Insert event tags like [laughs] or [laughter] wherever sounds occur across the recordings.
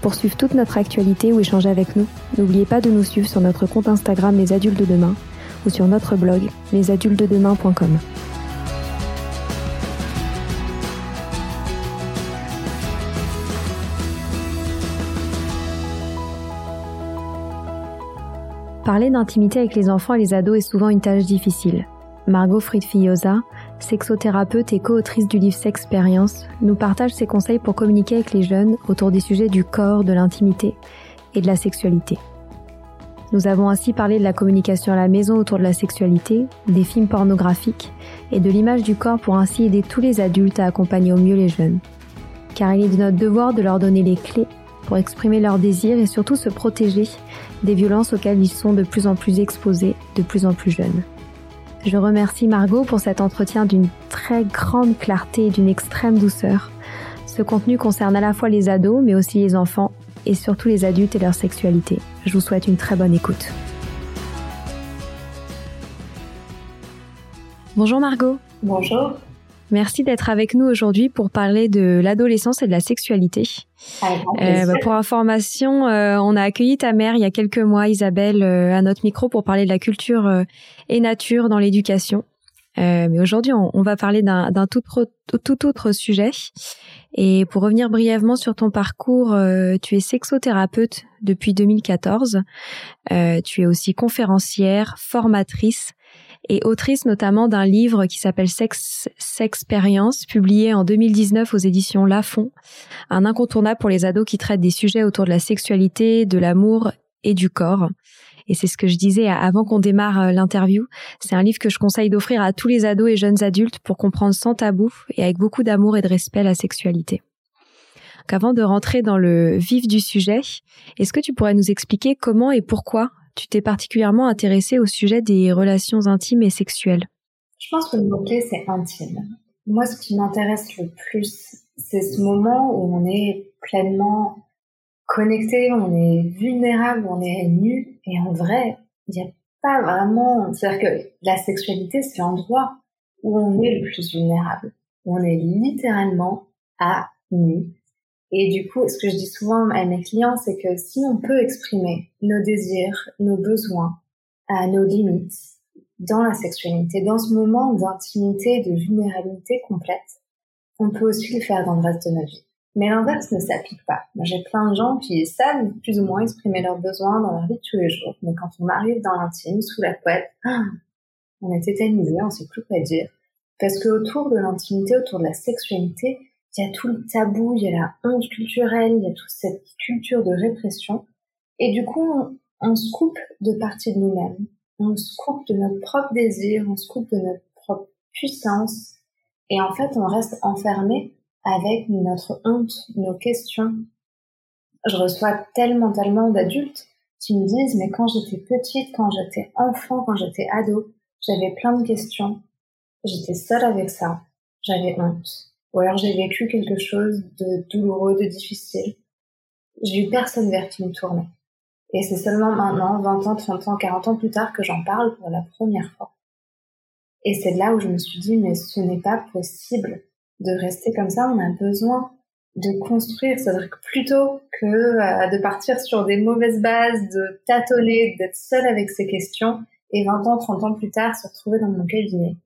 Pour suivre toute notre actualité ou échanger avec nous, n'oubliez pas de nous suivre sur notre compte Instagram Les Adultes de Demain ou sur notre blog lesadultesdedemain.com. Parler d'intimité avec les enfants et les ados est souvent une tâche difficile. Margot Friedfiosa, sexothérapeute et co-autrice du livre Sexpérience, nous partage ses conseils pour communiquer avec les jeunes autour des sujets du corps, de l'intimité et de la sexualité. Nous avons ainsi parlé de la communication à la maison autour de la sexualité, des films pornographiques et de l'image du corps pour ainsi aider tous les adultes à accompagner au mieux les jeunes. Car il est de notre devoir de leur donner les clés pour exprimer leurs désirs et surtout se protéger des violences auxquelles ils sont de plus en plus exposés, de plus en plus jeunes. Je remercie Margot pour cet entretien d'une très grande clarté et d'une extrême douceur. Ce contenu concerne à la fois les ados, mais aussi les enfants et surtout les adultes et leur sexualité. Je vous souhaite une très bonne écoute. Bonjour Margot. Bonjour. Merci d'être avec nous aujourd'hui pour parler de l'adolescence et de la sexualité. Euh, bah, pour information, euh, on a accueilli ta mère il y a quelques mois, Isabelle, euh, à notre micro pour parler de la culture et nature dans l'éducation. mais aujourd'hui, on, on, va parler d'un tout, tout, autre sujet. Et pour revenir brièvement sur ton parcours, tu es sexothérapeute depuis 2014. tu es aussi conférencière, formatrice et autrice notamment d'un livre qui s'appelle Sex Sexpérience, publié en 2019 aux éditions Lafon, un incontournable pour les ados qui traite des sujets autour de la sexualité, de l'amour et du corps. Et c'est ce que je disais avant qu'on démarre euh, l'interview. C'est un livre que je conseille d'offrir à tous les ados et jeunes adultes pour comprendre sans tabou et avec beaucoup d'amour et de respect la sexualité. Donc avant de rentrer dans le vif du sujet, est-ce que tu pourrais nous expliquer comment et pourquoi tu t'es particulièrement intéressée au sujet des relations intimes et sexuelles Je pense que le mot-clé, c'est intime. Moi, ce qui m'intéresse le plus, c'est ce moment où on est pleinement connecté, on est vulnérable, on est nu, et en vrai, il n'y a pas vraiment... C'est-à-dire que la sexualité, c'est l'endroit où on est le plus vulnérable. On est littéralement à nu et du coup, ce que je dis souvent à mes clients, c'est que si on peut exprimer nos désirs, nos besoins, à nos limites dans la sexualité, dans ce moment d'intimité, de vulnérabilité complète, on peut aussi le faire dans le reste de notre vie. Mais l'inverse ne s'applique pas. J'ai plein de gens qui savent plus ou moins exprimer leurs besoins dans leur vie de tous les jours. Mais quand on arrive dans l'intime, sous la couette, on est tétanisé, on sait plus quoi dire. Parce que autour de l'intimité, autour de la sexualité, il y a tout le tabou, il y a la honte culturelle, il y a toute cette culture de répression. Et du coup, on, se coupe de partie de nous-mêmes. On se coupe de notre propre désir, on se coupe de notre propre puissance. Et en fait, on reste enfermé avec notre honte, nos questions. Je reçois tellement, tellement d'adultes qui me disent, mais quand j'étais petite, quand j'étais enfant, quand j'étais ado, j'avais plein de questions. J'étais seule avec ça. J'avais honte ou alors j'ai vécu quelque chose de douloureux, de difficile. J'ai eu personne vers qui me tourner. Et c'est seulement maintenant, 20 ans, 30 ans, 40 ans plus tard que j'en parle pour la première fois. Et c'est là où je me suis dit, mais ce n'est pas possible de rester comme ça, on a besoin de construire. C'est-à-dire que plutôt que euh, de partir sur des mauvaises bases, de tâtonner, d'être seul avec ces questions, et 20 ans, 30 ans plus tard, se retrouver dans mon cabinet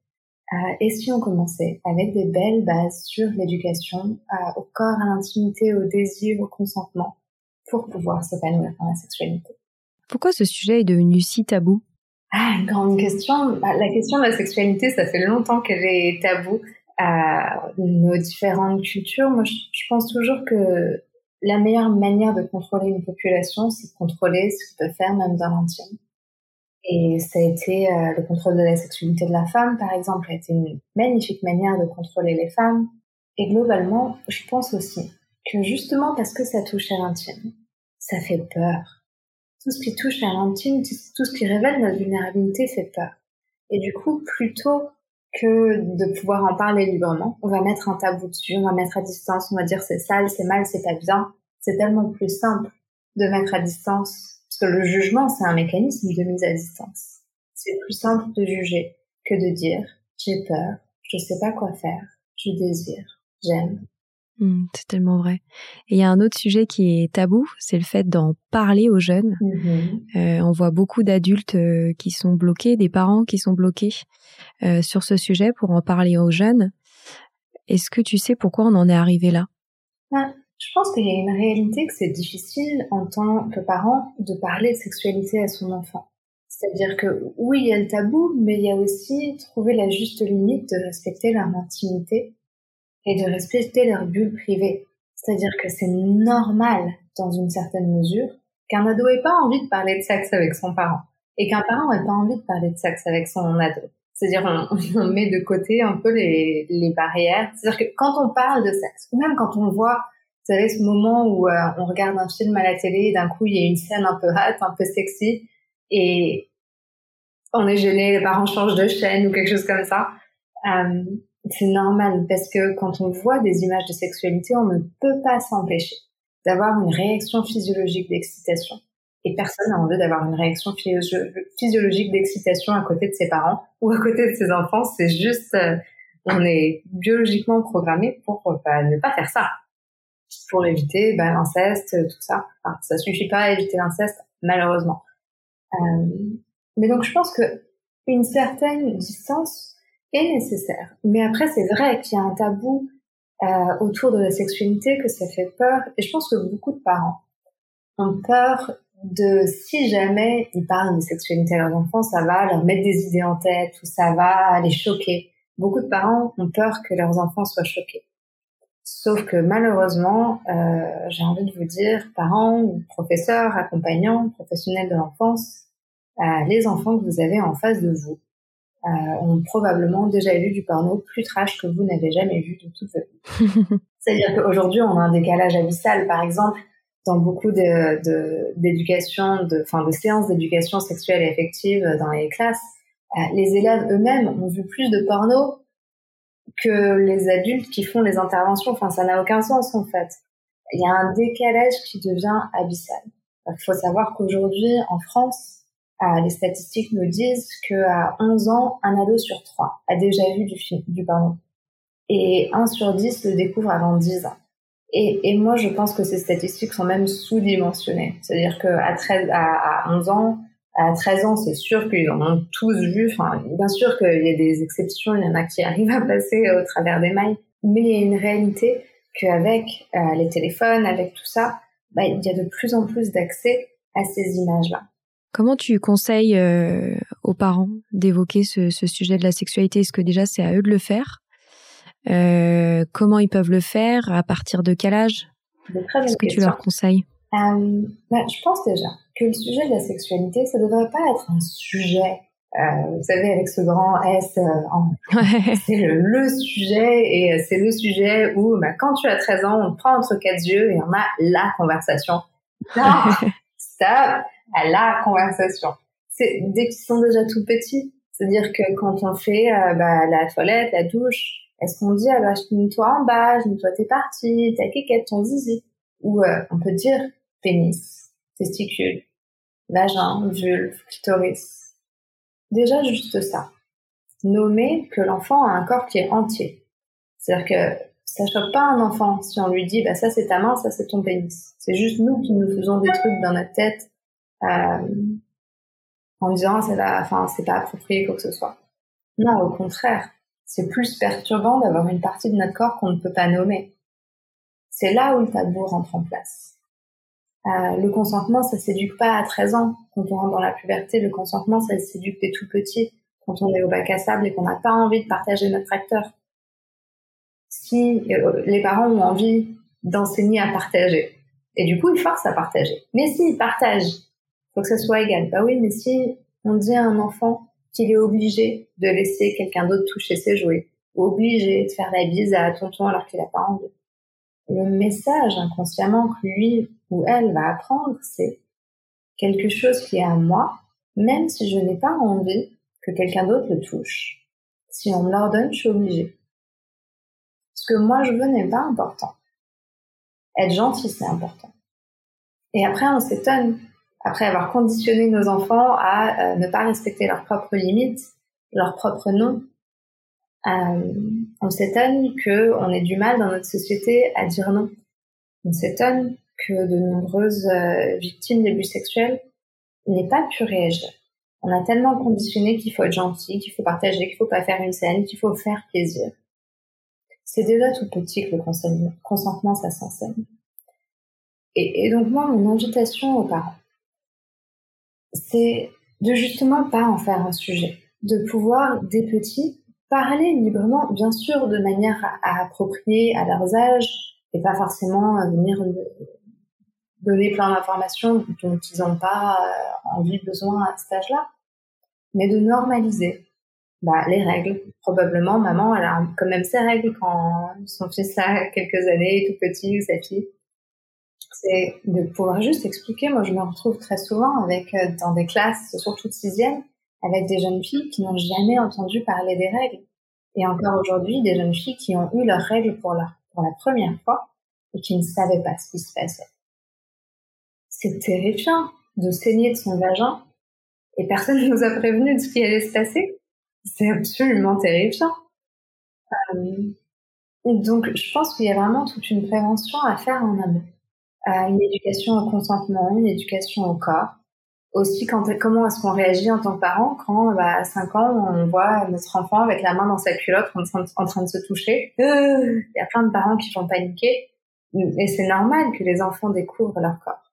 euh, et si on commençait avec des belles bases sur l'éducation euh, au corps, à l'intimité, au désir, au consentement, pour pouvoir s'épanouir dans la sexualité. Pourquoi ce sujet est devenu si tabou? Ah, une grande question. Bah, la question de la sexualité, ça fait longtemps qu'elle est tabou à nos différentes cultures. Moi, je, pense toujours que la meilleure manière de contrôler une population, c'est de contrôler ce qu'il peut faire même dans l'intime. Et ça a été euh, le contrôle de la sexualité de la femme, par exemple, a été une magnifique manière de contrôler les femmes. Et globalement, je pense aussi que justement parce que ça touche à l'intime, ça fait peur. Tout ce qui touche à l'intime, tout ce qui révèle notre vulnérabilité fait peur. Et du coup, plutôt que de pouvoir en parler librement, on va mettre un tabou dessus, on va mettre à distance, on va dire c'est sale, c'est mal, c'est pas bien. C'est tellement plus simple de mettre à distance, que le jugement, c'est un mécanisme de mise à distance. C'est plus simple de juger que de dire j'ai peur, je sais pas quoi faire, je désire, j'aime, Mmh, c'est tellement vrai. Et il y a un autre sujet qui est tabou, c'est le fait d'en parler aux jeunes. Mmh euh, on voit beaucoup d'adultes euh, qui sont bloqués, des parents qui sont bloqués euh, sur ce sujet pour en parler aux jeunes. Est-ce que tu sais pourquoi on en est arrivé là? Ben, Je pense qu'il y a une réalité que c'est difficile en tant que parent de parler de sexualité à son enfant. C'est-à-dire que oui, il y a le tabou, mais il y a aussi trouver la juste limite de respecter leur intimité et de respecter leur bulle privée. C'est-à-dire que c'est normal, dans une certaine mesure, qu'un ado ait pas envie de parler de sexe avec son parent et qu'un parent ait pas envie de parler de sexe avec son ado. C'est-à-dire on, [laughs] met de côté un peu les, les barrières. C'est-à-dire que quand on parle de sexe, ou même quand on voit, vous savez, ce moment où euh, on regarde un film à la télé et d'un coup il y a une scène un peu hot, un peu sexy, et on est gêné, les parents changent de chaîne ou quelque chose comme ça. Euh, c'est normal parce que quand on voit des images de sexualité, on ne peut pas s'empêcher d'avoir une réaction physiologique d'excitation. Et personne n'a envie d'avoir une réaction physiologique d'excitation à côté de ses parents ou à côté de ses enfants. C'est juste, euh, on est biologiquement programmé pour bah, ne pas faire ça, pour éviter bah, l'inceste, tout ça. Enfin, ça suffit pas à éviter l'inceste, malheureusement. Euh, mais donc, je pense que une certaine distance est nécessaire. Mais après, c'est vrai qu'il y a un tabou euh, autour de la sexualité, que ça fait peur. Et je pense que beaucoup de parents ont peur de si jamais ils parlent de sexualité à leurs enfants, ça va leur mettre des idées en tête ou ça va les choquer. Beaucoup de parents ont peur que leurs enfants soient choqués. Sauf que malheureusement, euh, j'ai envie de vous dire, parents, professeurs, accompagnants, professionnels de l'enfance, euh, les enfants que vous avez en face de vous, euh, ont probablement déjà vu du porno plus trash que vous n'avez jamais vu de toute votre vie. [laughs] C'est-à-dire qu'aujourd'hui, on a un décalage abyssal, par exemple, dans beaucoup de d'éducation, de, enfin, de séances d'éducation sexuelle et affective dans les classes, les élèves eux-mêmes ont vu plus de porno que les adultes qui font les interventions. Enfin, ça n'a aucun sens en fait. Il y a un décalage qui devient abyssal. Il faut savoir qu'aujourd'hui, en France, les statistiques nous disent qu'à 11 ans, un ado sur trois a déjà vu du, film, du porno. Et 1 sur 10 le découvre avant 10 ans. Et, moi, je pense que ces statistiques sont même sous-dimensionnées. C'est-à-dire qu'à 13, à, à 11 ans, à 13 ans, c'est sûr qu'ils en ont tous vu. Enfin, bien sûr qu'il y a des exceptions, il y en a qui [laughs] arrivent à passer au travers des mailles. Mais il y a une réalité qu'avec euh, les téléphones, avec tout ça, bah, il y a de plus en plus d'accès à ces images-là. Comment tu conseilles euh, aux parents d'évoquer ce, sujet de la sexualité? Est-ce que déjà c'est à eux de le faire? Euh, Comment ils peuvent le faire? À partir de quel âge? Qu'est-ce que tu leur conseilles? Euh, bah, Je pense déjà que le sujet de la sexualité, ça ne devrait pas être un sujet, vous savez, avec ce grand S. [laughs] C'est le, sujet et c'est le sujet où bah, quand tu as 13 ans, on prend entre quatre yeux et on a la conversation. [laughs] Non, stop à la conversation. C'est dès qu'ils sont déjà tout petits. C'est-à-dire que quand on fait euh, bah, la toilette, la douche, est-ce qu'on dit ah bah toi en bas, je toi t'es parti, ta kékette, ton zizi? Ou euh, on peut dire pénis, testicule, vagin, vulve, clitoris. Déjà juste ça. Nommer que l'enfant a un corps qui est entier. C'est-à-dire que ça choque pas un enfant si on lui dit bah ça c'est ta main, ça c'est ton pénis. C'est juste nous qui nous faisons des trucs dans notre tête euh, en disant c'est pas, enfin c'est pas approprié quoi que ce soit. Non, au contraire, c'est plus perturbant d'avoir une partie de notre corps qu'on ne peut pas nommer. C'est là où le tabou rentre en place. Euh, le consentement, ça s'éduque pas à 13 ans. Quand on rentre dans la puberté, le consentement, ça s'éduque dès tout petit, quand on est au bac à sable et qu'on n'a pas envie de partager notre tracteur. Si euh, les parents ont envie d'enseigner à partager, et du coup, ils forcent à partager. Mais s'ils partagent, faut que ça soit égal. Bah oui, mais si on dit à un enfant qu'il est obligé de laisser quelqu'un d'autre toucher ses jouets, ou obligé de faire la bise à tonton alors qu'il a pas envie, le message inconsciemment que lui ou elle va apprendre, c'est quelque chose qui est à moi, même si je n'ai pas envie que quelqu'un d'autre le touche. Si on me l'ordonne, je suis obligée. Ce que moi je veux n'est pas important. Être gentil, c'est important. Et après, on s'étonne, après avoir conditionné nos enfants à euh, ne pas respecter leurs propres limites, leurs propres noms, euh, on s'étonne qu'on ait du mal dans notre société à dire non. On s'étonne que de nombreuses euh, victimes d'abus sexuels n'aient pas pu réagir. On a tellement conditionné qu'il faut être gentil, qu'il faut partager, qu'il faut pas faire une scène, qu'il faut faire plaisir. C'est déjà tout petit que le consentement, ça s'enseigne. Et, et donc moi, mon invitation aux parents, c'est de justement pas en faire un sujet, de pouvoir, des petits, parler librement, bien sûr, de manière à, approprier à leurs âges et pas forcément venir donner plein d'informations dont ils n'ont pas euh, envie, besoin à cet âge-là, mais de normaliser bah, les règles. Probablement, maman, elle a quand même ses règles quand son fils a quelques années, tout petit, ou sa fille. C'est de pouvoir juste expliquer. Moi, je me retrouve très souvent avec, euh, dans des classes, surtout de sixième, avec des jeunes filles qui n'ont jamais entendu parler des règles. Et encore aujourd'hui, des jeunes filles qui ont eu leurs règles pour la, première fois et qui ne savaient pas ce qui se passait. C'est terrifiant de saigner de son vagin et personne ne nous a prévenu de ce qui allait se passer. C'est absolument terrifiant. Euh, donc, je pense qu'il y a vraiment toute une prévention à faire en amont. Euh, une éducation au consentement, une éducation au corps, aussi quand, comment est-ce qu'on réagit en tant que parent quand bah, à 5 ans on voit notre enfant avec la main dans sa culotte en train de, en train de se toucher. Il y a plein de parents qui vont paniquer et c'est normal que les enfants découvrent leur corps.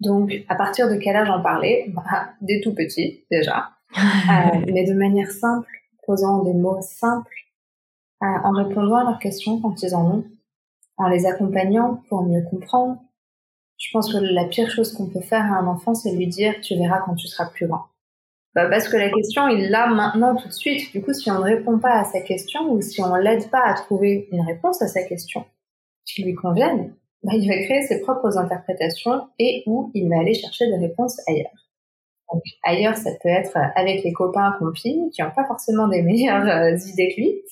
Donc à partir de quel âge en parler? Bah, Dès tout petit déjà, [laughs] euh, mais de manière simple, posant des mots simples, euh, en répondant à leurs questions quand ils en ont, en les accompagnant pour mieux comprendre, je pense que la pire chose qu'on peut faire à un enfant, c'est lui dire tu verras quand tu seras plus grand. Bah parce que la question, il l'a maintenant tout de suite. Du coup, si on ne répond pas à sa question ou si on l'aide pas à trouver une réponse à sa question qui lui convienne, bah, il va créer ses propres interprétations et où il va aller chercher des réponses ailleurs. Donc ailleurs, ça peut être avec les copains compis qui n'ont pas forcément des meilleures euh, idées que lui.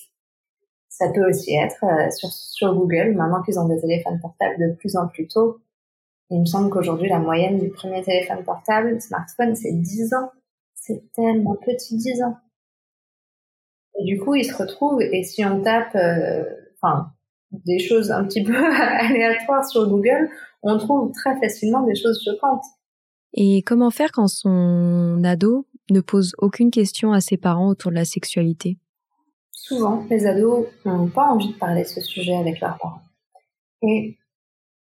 Ça peut aussi être euh, sur Google, maintenant qu'ils ont des téléphones portables de plus en plus tôt, il me semble qu'aujourd'hui, la moyenne du premier téléphone portable, smartphone, c'est 10 ans. C'est tellement petit, 10 ans. Et du coup, il se retrouve, et si on tape, euh, enfin, des choses un petit [laughs] peu aléatoires sur Google, on trouve très facilement des choses choquantes. Et comment faire quand son ado ne pose aucune question à ses parents autour de la sexualité? Souvent, les ados n'ont pas envie de parler de ce sujet avec leurs parents. Et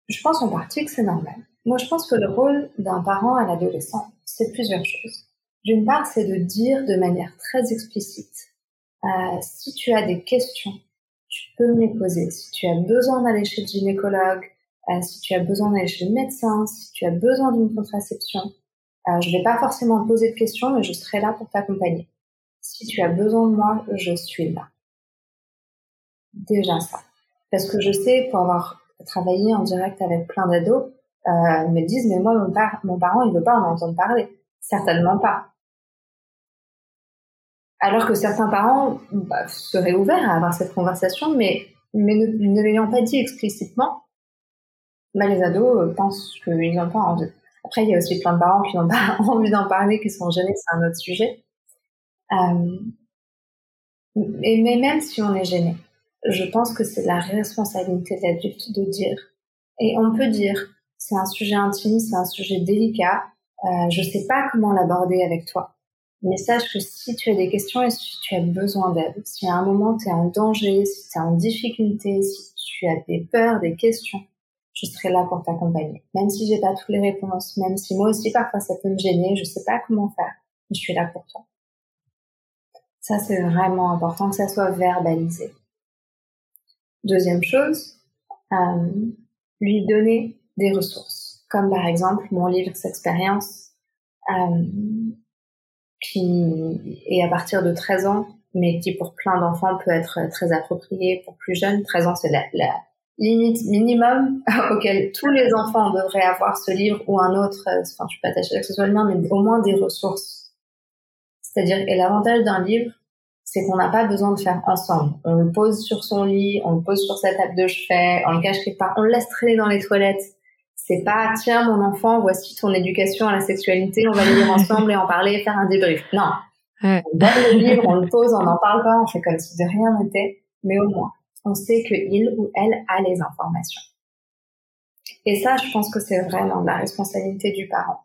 je pense en partie que c'est normal. Moi, je pense que le rôle d'un parent à l'adolescent, c'est plusieurs choses. D'une part, c'est de dire de manière très explicite, euh, si tu as des questions, tu peux me les poser. Si tu as besoin d'aller chez le gynécologue, euh, si tu as besoin d'aller chez le médecin, si tu as besoin d'une contraception, euh, je ne vais pas forcément poser de questions, mais je serai là pour t'accompagner. Si tu as besoin de moi, je suis là. Déjà ça. Parce que je sais, pour avoir travailler en direct avec plein d'ados, euh, me disent mais moi mon, mon parent il veut pas en entendre parler. Certainement pas. Alors que certains parents bah, seraient ouverts à avoir cette conversation, mais, mais ne, l'ayant pas dit explicitement, bah, les ados euh, pensent qu'ils n'ont pas envie. Après, il y a aussi plein de parents qui n'ont pas [laughs] envie d'en parler, qui sont gênés, c'est un autre sujet. Euh, mais même si on est gêné, je pense que c'est la responsabilité de de dire. Et on peut dire, c'est un sujet intime, c'est un sujet délicat, euh, je sais pas comment l'aborder avec toi. Mais sache que si tu as des questions et si tu as besoin d'aide, si à un moment tu es en danger, si tu es en difficulté, si tu as des peurs, des questions, je serai là pour t'accompagner. Même si j'ai pas toutes les réponses, même si moi aussi parfois ça peut me gêner, je sais pas comment faire, je suis là pour toi. Ça, c'est vraiment important que ça soit verbalisé. Deuxième chose, euh, lui donner des ressources, comme par exemple mon livre S'expérience, euh, qui est à partir de 13 ans, mais qui pour plein d'enfants peut être très approprié pour plus jeunes. 13 ans, c'est la, limite minimum [laughs] auquel tous les enfants devraient avoir ce livre ou un autre, euh, enfin je suis pas attachée à que ce soit le mien, mais au moins des ressources. C'est-à-dire, et l'avantage d'un livre, c'est qu'on n'a pas besoin de faire ensemble. On le pose sur son lit, on le pose sur sa table de chevet, on le cache quelque part, on le laisse traîner dans les toilettes. C'est pas, tiens, mon enfant, voici ton éducation à la sexualité, on va le lire ensemble et en parler et faire un débrief. Non. On donne le livre, on le pose, on n'en parle pas, on fait comme si de rien n'était, mais au moins, on sait que il ou elle a les informations. Et ça, je pense que c'est vraiment la responsabilité du parent,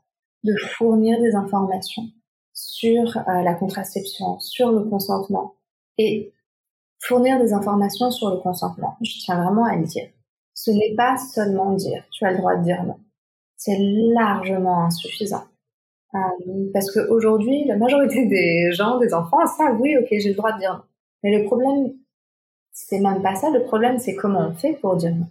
de fournir des informations sur euh, la contraception, sur le consentement et fournir des informations sur le consentement. Je tiens vraiment à le dire. Ce n'est pas seulement dire tu as le droit de dire non. C'est largement insuffisant. Euh, parce qu'aujourd'hui, la majorité [laughs] des gens, des enfants, savent oui, ok, j'ai le droit de dire non. Mais le problème, c'est même pas ça. Le problème, c'est comment on fait pour dire non.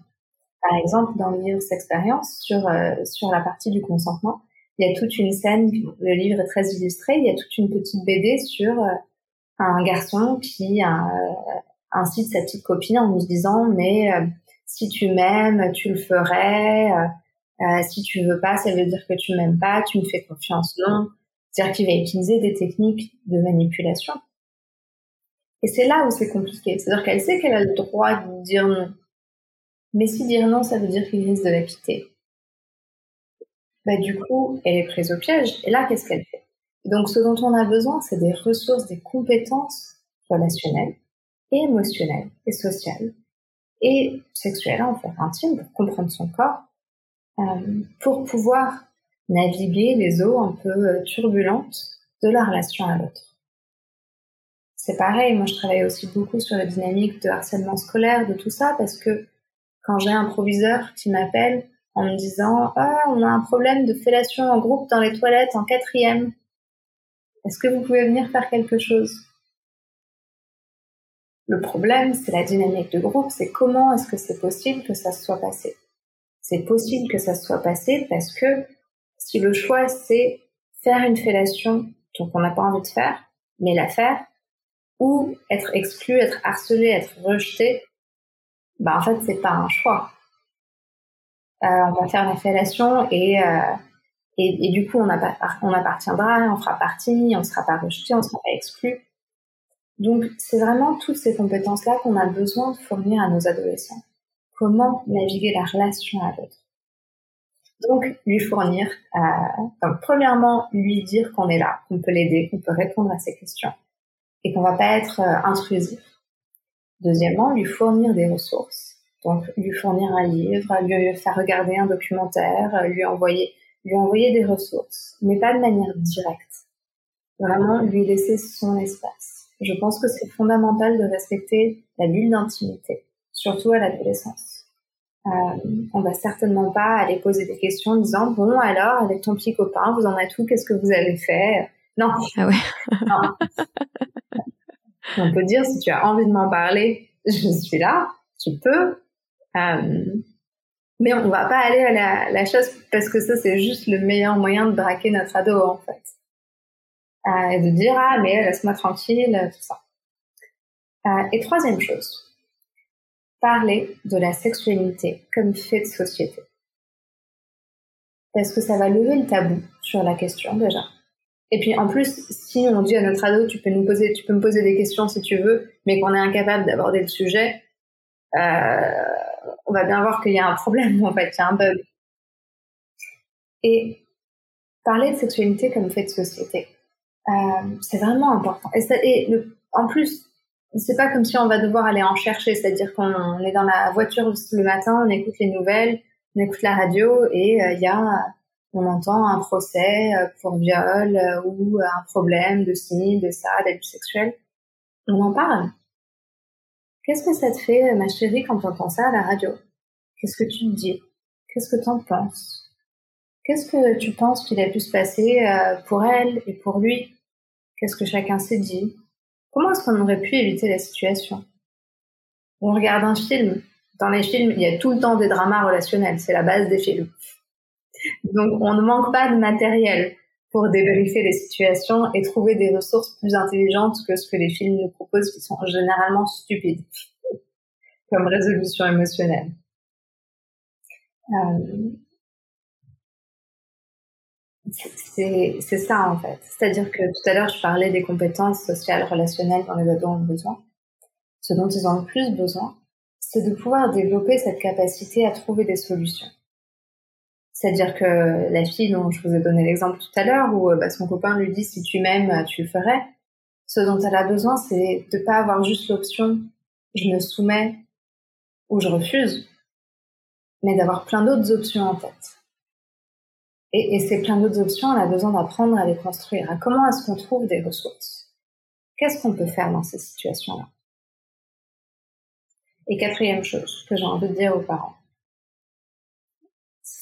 Par exemple, dans le livre S'expérience, sur, euh, sur la partie du consentement, il y a toute une scène, le livre est très illustré, il y a toute une petite BD sur euh, un garçon qui euh, incite sa petite copine en lui disant mais si tu m'aimes, tu le ferais, si tu veux pas, ça veut dire que tu m'aimes pas, tu me fais confiance, non. C'est-à-dire qu'il va utiliser des techniques de manipulation et c'est là où c'est compliqué. C'est-à-dire qu'elle sait qu'elle a le droit de dire non. Mais si dire non, ça veut dire qu'il risque de la quitter. Bah, du coup, elle est prise au piège. Et là, qu'est-ce qu'elle fait? Donc, ce dont on a besoin, c'est des ressources, des compétences relationnelles, et émotionnelles, et sociales, et sexuelles, en fait, intimes, pour comprendre son corps, euh, pour pouvoir naviguer les eaux un peu euh, turbulentes de la relation à l'autre c'est pareil. Moi, je travaille aussi beaucoup sur la dynamique de harcèlement scolaire, de tout ça, parce que quand j'ai un proviseur qui m'appelle en me disant Ah, on a un problème de fellation en groupe dans les toilettes en quatrième, est-ce que vous pouvez venir faire quelque chose? Le problème, c'est la dynamique de groupe, c'est comment est-ce que c'est possible que ça se soit passé. C'est possible que ça se soit passé parce que si le choix c'est faire une fellation dont on n'a pas envie de faire, mais la faire, ou être exclu, être harcelé, être rejeté, bah en fait c'est pas un choix. Euh, on va faire la fellation et, euh, et, et du coup on, appartiendra, on fera partie, on sera pas rejeté, on sera pas exclu. Donc c'est vraiment toutes ces compétences là qu'on a besoin de fournir à nos adolescents. Comment naviguer la relation à l'autre. Donc lui fournir, euh, donc premièrement lui dire qu'on est là, qu'on peut l'aider, qu'on peut répondre à ses questions et qu'on va pas être euh, intrusif. Deuxièmement, lui fournir des ressources. Donc, lui fournir un livre, lui faire regarder un documentaire, euh, lui envoyer, lui envoyer des ressources, mais pas de manière directe. Vraiment, lui laisser son espace. Je pense que c'est fondamental de respecter la bulle d'intimité, surtout à l'adolescence. Euh, on va certainement pas aller poser des questions en disant bon alors avec ton petit copain vous en êtes tout qu'est-ce que vous avez fait? Non ah ouais non. On peut dire, si tu as envie de m'en parler, je suis là, tu peux. Euh, mais on va pas aller à la, la, chose parce que ça, c'est juste le meilleur moyen de braquer notre ado, en fait. Euh, et de dire, ah, mais laisse-moi tranquille, tout ça. Euh, et troisième chose, parler de la sexualité comme fait de société. Parce que ça va lever le tabou sur la question, déjà. Et puis en plus, si on dit à notre ado, tu peux nous poser, tu peux me poser des questions si tu veux, mais qu'on est incapable d'aborder le sujet, euh, on va bien voir qu'il y a un problème en fait, il y a un bug. Et parler de sexualité comme fait de société, euh, c'est vraiment important. Et, et le, en plus, c'est pas comme si on va devoir aller en chercher, c'est-à-dire qu'on est dans la voiture le matin, on écoute les nouvelles, on écoute la radio et euh, il y a on entend un procès euh, pour viol euh, ou un problème de ci, de ça, d'abus sexuel, on en parle. Qu'est-ce que ça te fait, ma chérie, quand tu entends ça à la radio? Qu'est-ce que tu te dis? Qu'est-ce que tu en penses? Qu'est-ce que tu penses qu'il a pu se passer euh, pour elle et pour lui? Qu'est-ce que chacun s'est dit? Comment est-ce qu'on aurait pu éviter la situation? On regarde un film. Dans les films, il y a tout le temps des dramas relationnels. C'est la base des films. Donc, on ne manque pas de matériel pour débriefer les situations et trouver des ressources plus intelligentes que ce que les films nous proposent, qui sont généralement stupides, comme résolution émotionnelle. Euh, c'est ça en fait. C'est-à-dire que tout à l'heure, je parlais des compétences sociales, relationnelles dont les ados ont besoin. Ce dont ils ont le plus besoin, c'est de pouvoir développer cette capacité à trouver des solutions. C'est-à-dire que la fille dont je vous ai donné l'exemple tout à l'heure, où bah, son copain lui dit si tu m'aimes, tu le ferais, ce dont elle a besoin, c'est de pas avoir juste l'option je me soumets ou je refuse, mais d'avoir plein d'autres options en tête. Et, et ces plein d'autres options, elle a besoin d'apprendre à les construire. À comment est-ce qu'on trouve des ressources? Qu'est-ce qu'on peut faire dans ces situations-là? Et quatrième chose que j'ai envie de dire aux parents,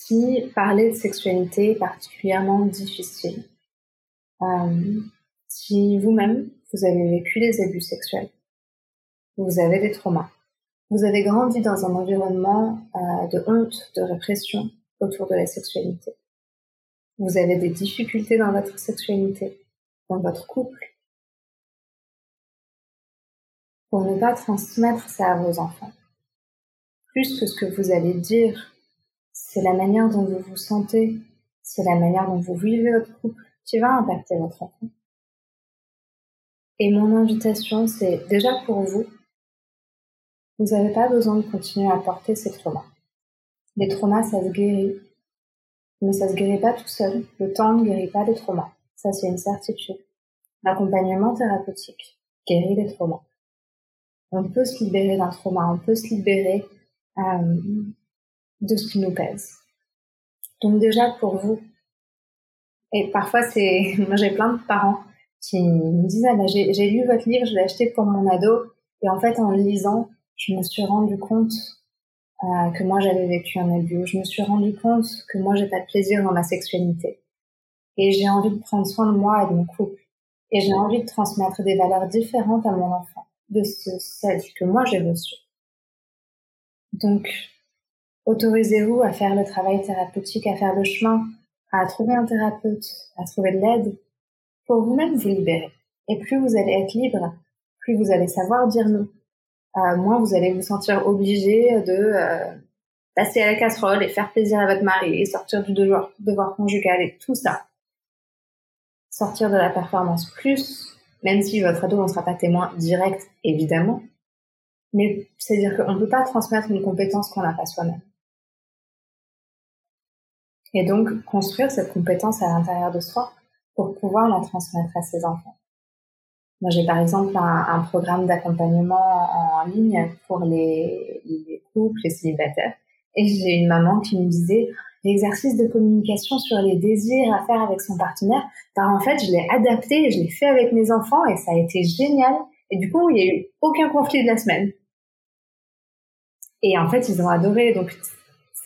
si parler de sexualité est particulièrement difficile, euh, si vous-même, vous avez vécu des abus sexuels, vous avez des traumas, vous avez grandi dans un environnement euh, de honte, de répression autour de la sexualité, vous avez des difficultés dans votre sexualité, dans votre couple, pour ne pas transmettre ça à vos enfants. Plus que ce que vous allez dire c'est la manière dont vous vous sentez, c'est la manière dont vous vivez votre couple qui va impacter votre enfant. Et mon invitation, c'est déjà pour vous, vous n'avez pas besoin de continuer à porter ces traumas. Les traumas, ça se guérit, mais ça se guérit pas tout seul. Le temps ne guérit pas les traumas. Ça, c'est une certitude. L'accompagnement thérapeutique guérit les traumas. On peut se libérer d'un trauma, on peut se libérer euh, de ce qui nous pèse. Donc déjà pour vous, et parfois c'est, [laughs] moi j'ai plein de parents qui me disent ah, bah, j'ai lu votre livre, je l'ai acheté pour mon ado, et en fait en le lisant, je me suis rendu compte euh, que moi j'avais vécu un abus, je me suis rendu compte que moi j'ai pas de plaisir dans ma sexualité, et j'ai envie de prendre soin de moi et de mon couple, et j'ai envie de transmettre des valeurs différentes à mon enfant, de ce, celles que moi j'ai reçues. Donc Autorisez-vous à faire le travail thérapeutique, à faire le chemin, à trouver un thérapeute, à trouver de l'aide? Pour vous-même vous libérer. Et plus vous allez être libre, plus vous allez savoir dire non. Euh, moins vous allez vous sentir obligé de euh, passer à la casserole et faire plaisir à votre mari et sortir du devoir, devoir conjugal et tout ça. Sortir de la performance plus, même si votre ado ne sera pas témoin direct, évidemment. Mais c'est-à-dire qu'on ne peut pas transmettre une compétence qu'on n'a pas soi-même. Et donc, construire cette compétence à l'intérieur de soi pour pouvoir la transmettre à ses enfants. Moi, j'ai par exemple un, programme d'accompagnement en ligne pour les, les couples, les célibataires. Et j'ai une maman qui me disait, l'exercice de communication sur les désirs à faire avec son partenaire, bah, en fait, je l'ai adapté je l'ai fait avec mes enfants et ça a été génial. Et du coup, il n'y a eu aucun conflit de la semaine. Et en fait, ils ont adoré.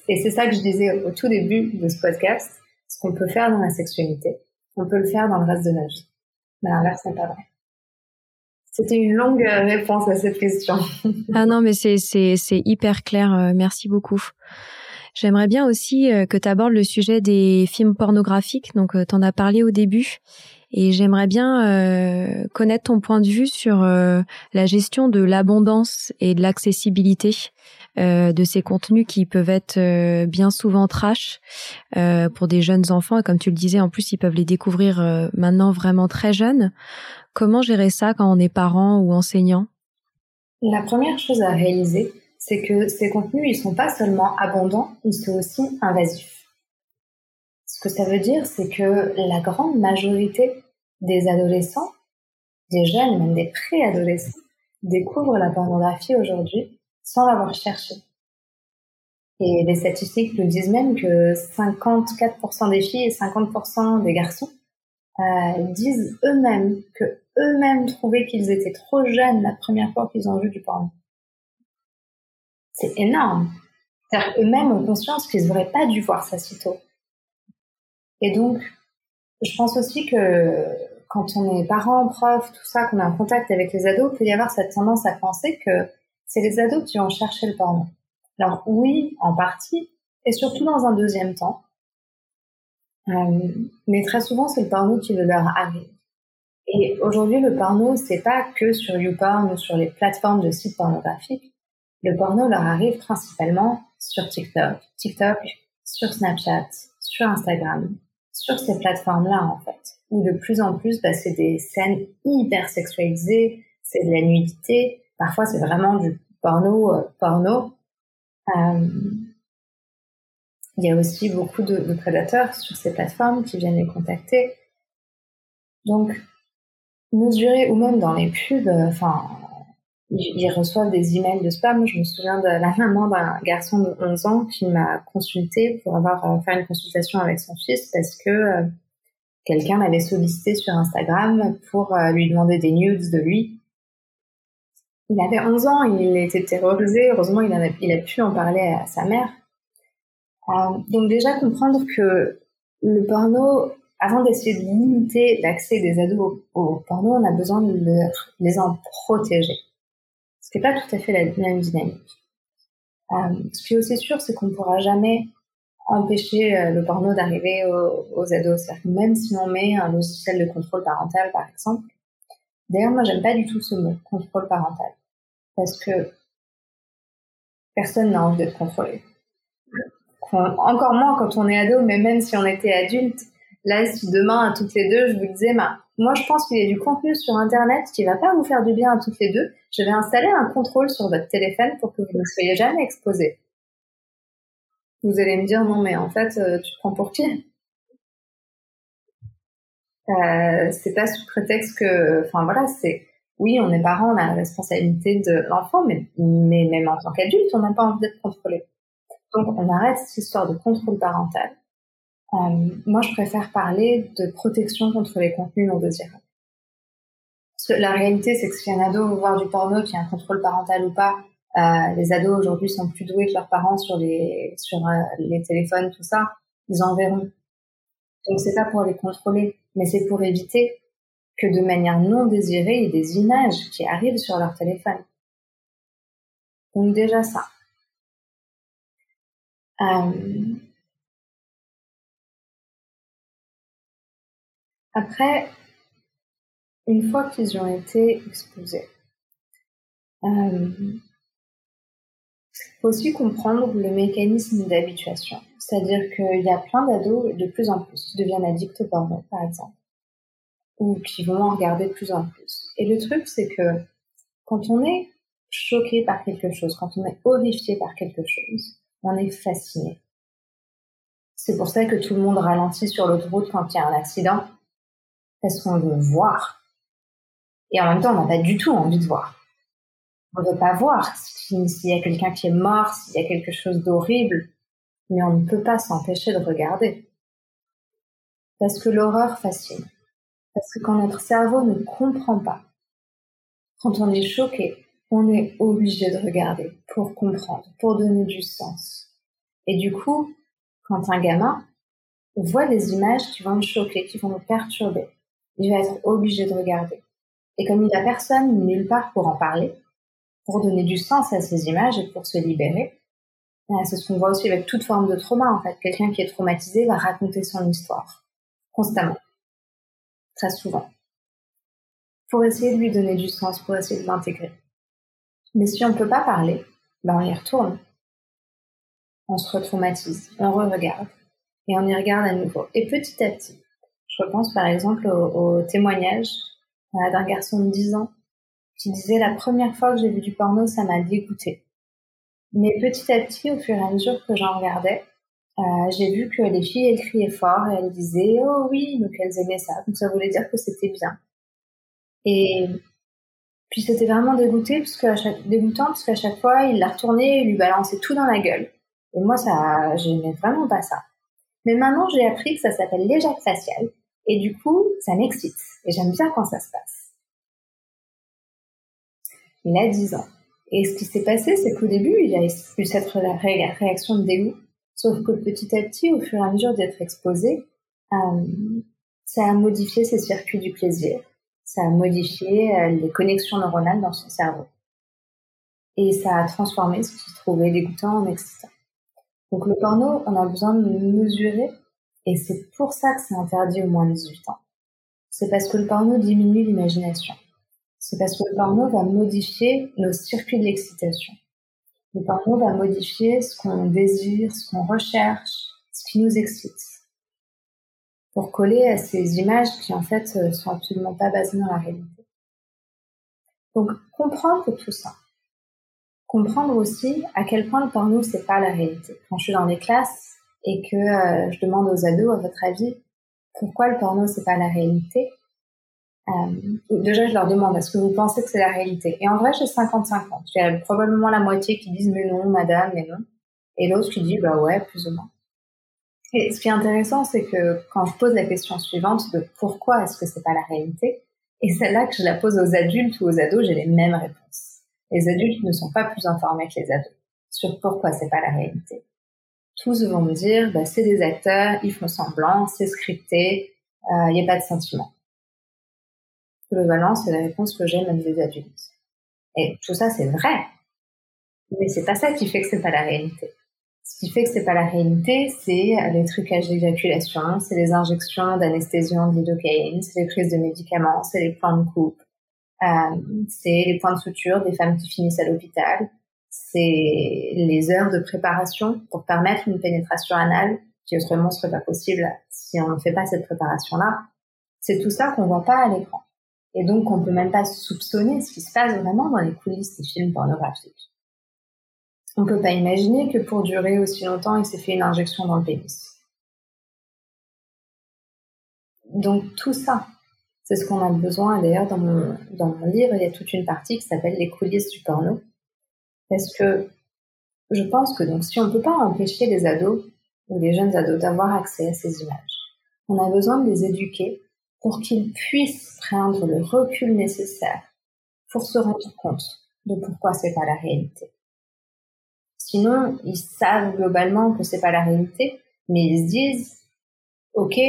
Et c'est ça que je disais au tout début de ce podcast. Ce qu'on peut faire dans la sexualité, on peut le faire dans le reste de notre vie. Mais l'inverse n'est pas vrai. C'était une longue euh, réponse à cette question. [laughs] ah non, mais c'est, hyper clair. Euh, merci beaucoup. J'aimerais bien aussi euh, que tu abordes le sujet des films pornographiques. Donc, tu en as parlé au début. Et j'aimerais bien connaître ton point de vue sur la gestion de l'abondance et de l'accessibilité euh, de ces contenus qui peuvent être euh, bien souvent trash euh, pour des jeunes enfants. Et comme tu le disais, en plus, ils peuvent les découvrir maintenant vraiment très jeunes. Comment gérer ça quand on est parent ou enseignant? La première chose à réaliser, c'est que ces contenus, ils sont pas seulement abondants, ils sont aussi invasifs. Ce que ça veut dire, c'est que la grande majorité des adolescents, des jeunes, même des préadolescents, découvrent la pornographie aujourd'hui sans l'avoir cherché. Et les statistiques nous disent même que 54% des filles et 50% des garçons euh, disent eux-mêmes que eux-mêmes trouvaient qu'ils étaient trop jeunes la première fois qu'ils ont vu du porno. C'est énorme. Eux-mêmes ont conscience qu'ils n'auraient pas dû voir ça si tôt. Et donc, je pense aussi que quand on est parent, prof, tout ça, qu'on est en contact avec les ados, il peut y avoir cette tendance à penser que c'est les ados qui ont cherché le porno. Alors oui, en partie, et surtout dans un deuxième temps. Euh, mais très souvent, c'est le porno qui leur arrive. Et aujourd'hui, le porno, c'est pas que sur YouPorn ou sur les plateformes de sites pornographiques. Le porno leur arrive principalement sur TikTok, TikTok, sur Snapchat, sur Instagram, sur ces plateformes-là, en fait, où de plus en plus, bah, c'est des scènes hyper sexualisées, c'est de la nudité, parfois c'est vraiment du porno, euh, porno. Euh, il y a aussi beaucoup de, prédateurs sur ces plateformes qui viennent les contacter. Donc, mesurer, ou même dans les pubs, euh, ils, reçoivent des emails de spam. Je me souviens de la maman d'un garçon de 11 ans qui m'a consulté pour avoir fait une consultation avec son fils parce que quelqu'un l'avait sollicité sur Instagram pour lui demander des nudes de lui. Il avait 11 ans, il était terrorisé. Heureusement, il, a, pu en parler à sa mère. donc déjà comprendre que le porno avant d'essayer de limiter l'accès des ados au, porno, on a besoin de les en protéger. Ce qui n'est pas tout à fait la même dynamique. Euh, ce qui est aussi sûr, c'est qu'on ne pourra jamais empêcher euh, le porno d'arriver aux, ados. C'est-à-dire même si on met un logiciel de contrôle parental, par exemple, d'ailleurs, moi, j'aime pas du tout ce mot, contrôle parental, parce que personne n'a envie d'être contrôlé. Encore moins quand on est ado, mais même si on était adulte, Là, si demain, à toutes les deux, je vous disais, bah, moi, je pense qu'il y a du contenu sur Internet qui va pas vous faire du bien à toutes les deux. Je vais installer un contrôle sur votre téléphone pour que vous ne soyez jamais exposés. Vous allez me dire, non, mais en fait, euh, tu prends pour qui? Euh, C'est pas sous prétexte que, enfin voilà, c'est, oui, on est parents, on a la responsabilité de l'enfant, mais, même en tant qu'adulte, on n'a pas envie d'être contrôlé. Donc, on arrête cette histoire de contrôle parental euh, moi, je préfère parler de protection contre les contenus non désirables. La réalité, c'est que si un ado veut voir du porno, qui a un contrôle parental ou pas, euh, les ados aujourd'hui sont plus doués que leurs parents sur les sur euh, les téléphones, tout ça, ils en verront. Donc c'est pas pour les contrôler, mais c'est pour éviter que de manière non désirée, ait des images qui arrivent sur leur téléphone. Donc déjà ça. Euh, Après, une fois qu'ils ont été exposés, euh, il faut aussi comprendre le mécanisme d'habituation. C'est-à-dire qu'il y a plein d'ados, de plus en plus, qui deviennent addicts au porno, par exemple, ou qui vont en regarder de plus en plus. Et le truc, c'est que quand on est choqué par quelque chose, quand on est horrifié par quelque chose, on est fasciné. C'est pour ça que tout le monde ralentit sur l'autoroute quand il y a un accident, parce qu'on veut voir. Et en même temps, on n'a pas du tout envie de voir. On ne veut pas voir s'il y a quelqu'un qui est mort, s'il y a quelque chose d'horrible, mais on ne peut pas s'empêcher de regarder. Parce que l'horreur fascine. Parce que quand notre cerveau ne comprend pas, quand on est choqué, on est obligé de regarder pour comprendre, pour donner du sens. Et du coup, quand un gamin voit des images qui vont le choquer, qui vont le perturber, il va être obligé de regarder. Et comme il n'a personne nulle part pour en parler, pour donner du sens à ces images et pour se libérer, ben, c'est ce qu'on voit aussi avec toute forme de trauma en fait. Quelqu'un qui est traumatisé va raconter son histoire constamment, très souvent, pour essayer de lui donner du sens, pour essayer de l'intégrer. Mais si on ne peut pas parler, ben on y retourne. On se retraumatise, on re-regarde et on y regarde à nouveau. Et petit à petit, je pense par exemple au, témoignage euh, d'un garçon de 10 ans qui disait la première fois que j'ai vu du porno, ça m'a dégoûté. Mais petit à petit, au fur et à mesure que j'en regardais, euh, j'ai vu que les filles, elles criaient fort et elles disaient oh oui, donc elles aimaient ça. Donc ça voulait dire que c'était bien. Et puis c'était vraiment dégoûté parce chaque, dégoûtant parce qu'à chaque fois, il la retournait et lui balançait tout dans la gueule. Et moi, ça, j'aimais vraiment pas ça. Mais maintenant, j'ai appris que ça s'appelle l'éjac facial et du coup, ça m'excite. Et j'aime bien quand ça se passe. Il a 10 ans. Et ce qui s'est passé, c'est qu'au début, il a eu cette réaction de dégoût. Sauf que petit à petit, au fur et à mesure d'être exposé, euh, ça a modifié ses circuits du plaisir. Ça a modifié euh, les connexions neuronales dans son cerveau. Et ça a transformé ce qu'il trouvait dégoûtant en excitant. Donc le porno, on a besoin de mesurer, et c'est pour ça que c'est interdit au moins de 18 ans. C'est parce que le porno diminue l'imagination. C'est parce que le porno va modifier nos circuits de l'excitation. Le porno va modifier ce qu'on désire, ce qu'on recherche, ce qui nous excite. Pour coller à ces images qui en fait euh, sont absolument pas basées dans la réalité. Donc comprendre tout ça, comprendre aussi à quel point le porno c'est pas la réalité. Quand je suis dans les classes et que euh, je demande aux ados, à votre avis, pourquoi le porno c'est pas la réalité euh, Déjà, je leur demande est-ce que vous pensez que c'est la réalité? Et en vrai, j'ai 55 ans. J'ai probablement la moitié qui disent mais non, madame, mais non, et l'autre qui dit bah ouais, plus ou moins. Et ce qui est intéressant, c'est que quand je pose la question suivante de pourquoi est-ce que c'est pas la réalité, et celle-là que je la pose aux adultes ou aux ados, j'ai les mêmes réponses les adultes ne sont pas plus informés que les ados sur pourquoi c'est pas la réalité. Tous vont me dire, bah, c'est des acteurs, ils font semblant, c'est scripté, il euh, n'y a pas de sentiment. Globalement, c'est la réponse que j'ai même des adultes. Et tout ça, c'est vrai. Mais c'est pas ça qui fait que c'est pas la réalité. Ce qui fait que c'est pas la réalité, c'est les trucages d'éjaculation, c'est les injections d'anesthésiant de c'est les prises de médicaments, c'est les plans de coupe, euh, c'est les points de suture des femmes qui finissent à l'hôpital. C'est les heures de préparation pour permettre une pénétration anale qui autrement serait pas possible si on ne fait pas cette préparation-là. C'est tout ça qu'on voit pas à l'écran. Et donc, on peut même pas soupçonner ce qui se passe vraiment dans les coulisses des films pornographiques. On peut pas imaginer que pour durer aussi longtemps, il s'est fait une injection dans le pénis. Donc, tout ça, c'est ce qu'on a besoin. D'ailleurs, dans mon, dans mon livre, il y a toute une partie qui s'appelle les coulisses du porno. Parce que je pense que donc, si on ne peut pas empêcher les ados ou les jeunes ados d'avoir accès à ces images, on a besoin de les éduquer pour qu'ils puissent prendre le recul nécessaire pour se rendre compte de pourquoi c'est pas la réalité. Sinon, ils savent globalement que c'est pas la réalité, mais ils se disent, OK,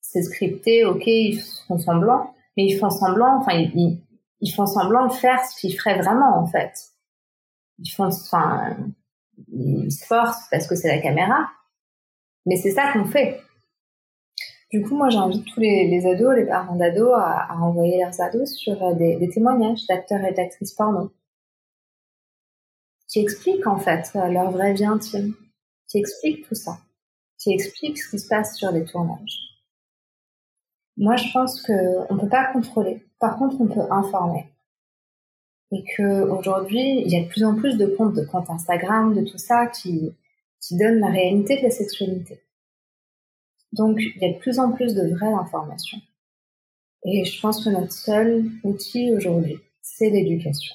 c'est scripté, ok, ils font semblant, mais ils font semblant, enfin, ils, font semblant de faire ce qu'ils feraient vraiment, en fait. Ils font, enfin, ils se forcent parce que c'est la caméra, mais c'est ça qu'on fait. Du coup, moi, j'invite tous les, ados, les parents d'ados à, envoyer leurs ados sur euh, des, témoignages d'acteurs et d'actrices porno qui expliquent, en fait, euh, leur vraie vie intime, qui expliquent tout ça, qui expliquent ce qui se passe sur les tournages. Moi, je pense qu'on ne peut pas contrôler. Par contre, on peut informer. Et que aujourd'hui, il y a de plus en plus de comptes, de comptes Instagram, de tout ça, qui, qui donnent la réalité de la sexualité. Donc, il y a de plus en plus de vraies informations. Et je pense que notre seul outil aujourd'hui, c'est l'éducation.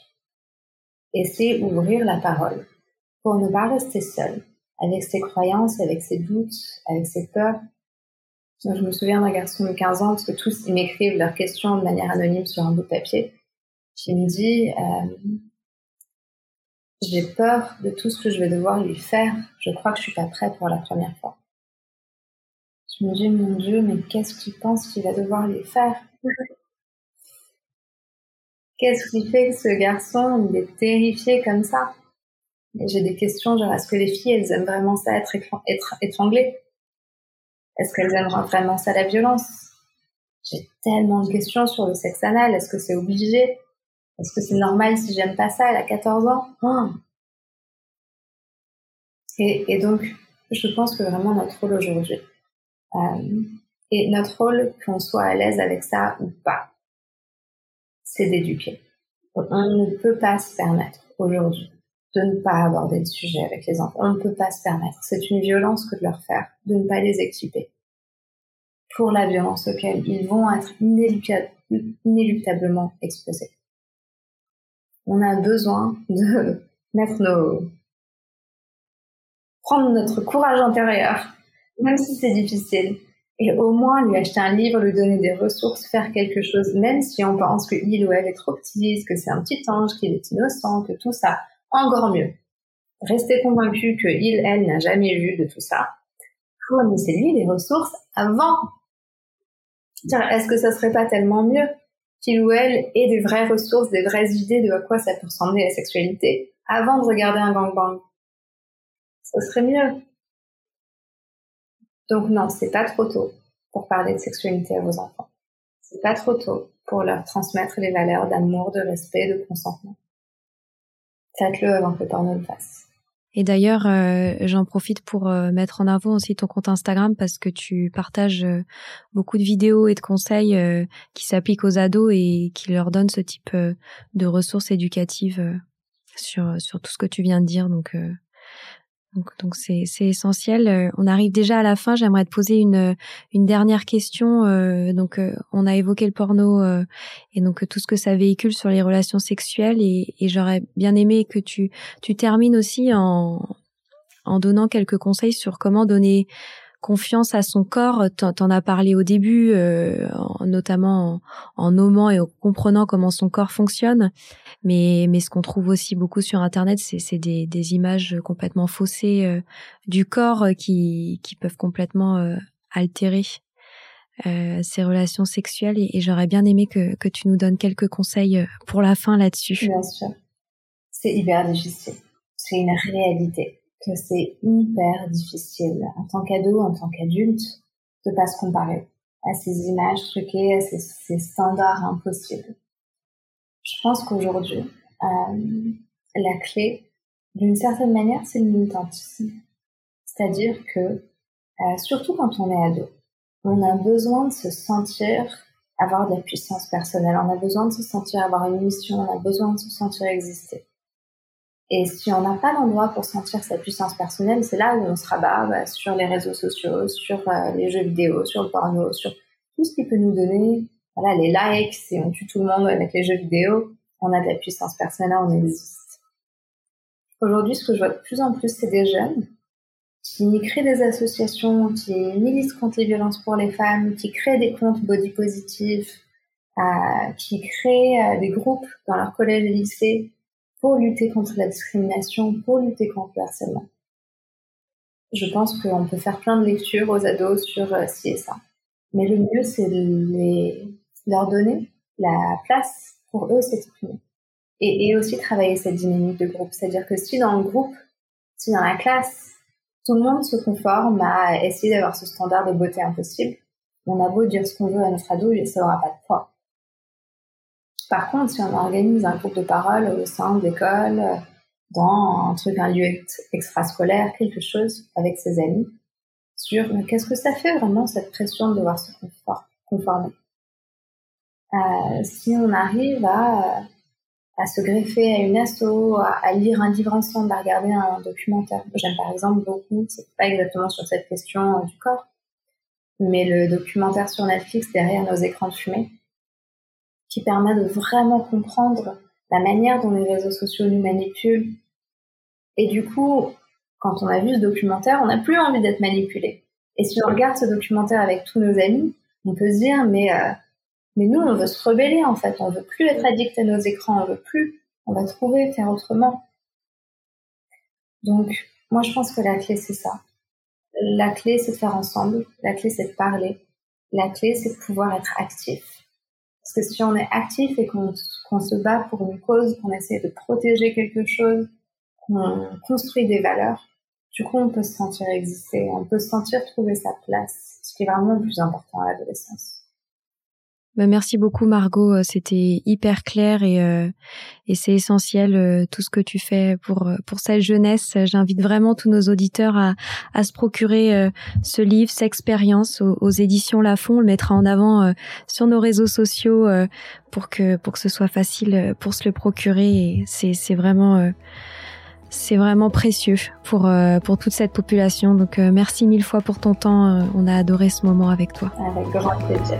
Et c'est ouvrir la parole pour ne pas rester seul avec ses croyances, avec ses doutes, avec ses peurs, je me souviens d'un garçon de 15 ans, parce que tous ils m'écrivent leurs questions de manière anonyme sur un bout de papier, qui me dit euh, J'ai peur de tout ce que je vais devoir lui faire, je crois que je suis pas prêt pour la première fois. Me dis Mon Dieu, mais qu'est-ce qu'il pense qu'il va devoir lui faire? Qu'est-ce qui fait que ce garçon, il est terrifié comme ça? J'ai des questions genre est-ce que les filles, elles aiment vraiment ça, être, étranglées? Est-ce qu'elles aiment vraiment ça la violence? J'ai tellement de questions sur le sexe anal. Est-ce que c'est obligé? Est-ce que c'est normal si j'aime pas ça Elle a 14 ans? Oh. et, donc, je pense que vraiment notre rôle aujourd'hui, et notre rôle, qu'on soit à l'aise avec ça ou pas, c'est d'éduquer. On ne peut pas se permettre aujourd'hui de ne pas aborder le sujet avec les enfants. On ne peut pas se permettre. C'est une violence que de leur faire, de ne pas les équiper pour la violence auquel ils vont être inéluctablement exposés. On a besoin de [laughs] mettre nos, prendre notre courage intérieur, même si c'est difficile, et au moins lui acheter un livre, lui donner des ressources, faire quelque chose, même si on pense que il ou elle est trop petit, que c'est un petit ange, qu'il est innocent, que tout ça, encore mieux. Rester convaincu que il, elle n'a jamais vu de tout ça. Fournissez-lui des ressources avant. Est-ce que ça serait pas tellement mieux qu'il ou elle ait des vraies ressources, des vraies idées de à quoi ça peut ressembler la sexualité avant de regarder un gangbang? Ça serait mieux. Donc non, c'est pas trop tôt pour parler de sexualité à vos enfants. C'est pas trop tôt pour leur transmettre les valeurs d'amour, de respect, de consentement. Faites-le avant que le porno le fasse. Et d'ailleurs, euh, j'en profite pour euh, mettre en avant aussi ton compte Instagram parce que tu partages euh, beaucoup de vidéos et de conseils qui s'appliquent aux ados et qui leur donnent ce type de ressources éducatives sur sur tout ce que tu viens de dire. Donc donc, donc c'est, c'est essentiel. Euh, on arrive déjà à la fin. J'aimerais te poser une, une dernière question. Euh, donc, euh, on a évoqué le porno et donc tout ce que ça véhicule sur les relations sexuelles. Et, et j'aurais bien aimé que tu, tu termines aussi en, en donnant quelques conseils sur comment donner confiance à son corps. T'en as parlé au début, euh, notamment en, nommant et en comprenant comment son corps fonctionne. Mais, ce qu'on trouve aussi beaucoup sur Internet, c'est des, images complètement faussées euh, du corps qui, peuvent complètement euh, altérer ces relations sexuelles. Et, j'aurais bien aimé que, que tu nous donnes quelques conseils pour la fin là-dessus. Bien sûr. C'est hyper difficile. C'est une réalité que c'est hyper difficile en tant qu'ado, en tant qu'adulte, de pas se comparer à ces images truquées, à ces, standards impossibles. Je pense qu'aujourd'hui, euh, la clé, d'une certaine manière, c'est le. C'est-à-dire que, euh, surtout quand on est ado, on a besoin de se sentir avoir de la puissance personnelle, on a besoin de se sentir avoir une mission, on a besoin de se sentir exister. Et si on n'a pas d'endroit pour sentir sa puissance personnelle, c'est là où on se rabat bah, sur les réseaux sociaux, sur euh, les jeux vidéo, sur le porno, sur tout ce qui peut nous donner voilà, les likes, et on tue tout le monde avec les jeux vidéo, on a de la puissance personnelle, on existe. Aujourd'hui, ce que je vois de plus en plus, c'est des jeunes qui créent des associations, qui militent contre les violences pour les femmes, qui créent des comptes body positifs, euh, qui créent euh, des groupes dans leur collège et lycée pour lutter contre la discrimination, pour lutter contre le harcèlement. Je pense qu'on peut faire plein de lectures aux ados sur euh, ci et ça. Mais le mieux, c'est de les, leur donner la place pour eux s'exprimer. Et, aussi travailler cette dynamique de groupe. C'est-à-dire que si dans le groupe, si dans la classe, tout le monde se conforme à essayer d'avoir ce standard de beauté impossible, on a beau dire ce qu'on veut à notre ado, ça n'aura pas de poids. Par contre, si on organise un groupe de parole au sein de dans un truc, un lieu extrascolaire, quelque chose avec ses amis, sur qu'est-ce que ça fait vraiment cette pression de devoir se conformer? Euh, si on arrive à, à se greffer à une asso, à, lire un livre ensemble, à regarder un documentaire. J'aime par exemple beaucoup, c'est pas exactement sur cette question du corps, mais le documentaire sur Netflix derrière nos écrans de fumée, qui permet de vraiment comprendre la manière dont les réseaux sociaux nous manipulent. Et du coup, quand on a vu ce documentaire, on n'a plus envie d'être manipulé. Et si on regarde ce documentaire avec tous nos amis, on peut se dire, mais, euh, mais nous, on veut se rebeller en fait, on veut plus être addict à nos écrans, on veut plus, on va trouver, faire autrement. Donc, moi, je pense que la clé, c'est ça. La clé, c'est de faire ensemble. La clé, c'est de parler. La clé, c'est de pouvoir être actif. Parce que si on est actif et qu'on se bat pour une cause, qu'on essaie de protéger quelque chose, qu'on construit des valeurs, du coup, on peut se sentir exister, on peut se sentir trouver sa place, ce qui est vraiment le plus important à l'adolescence. Bah, merci beaucoup Margot, euh, c'était hyper clair et, euh, c'est essentiel euh, tout ce que tu fais pour pour cette jeunesse. J'invite vraiment tous nos auditeurs à, se procurer ce livre, cette expérience aux, éditions Lafon. On le mettra en avant sur nos réseaux sociaux pour que pour que ce soit facile pour se le procurer. C'est vraiment c'est vraiment précieux pour pour toute cette population. Donc merci mille fois pour ton temps. on a adoré ce moment avec toi. Avec grand plaisir.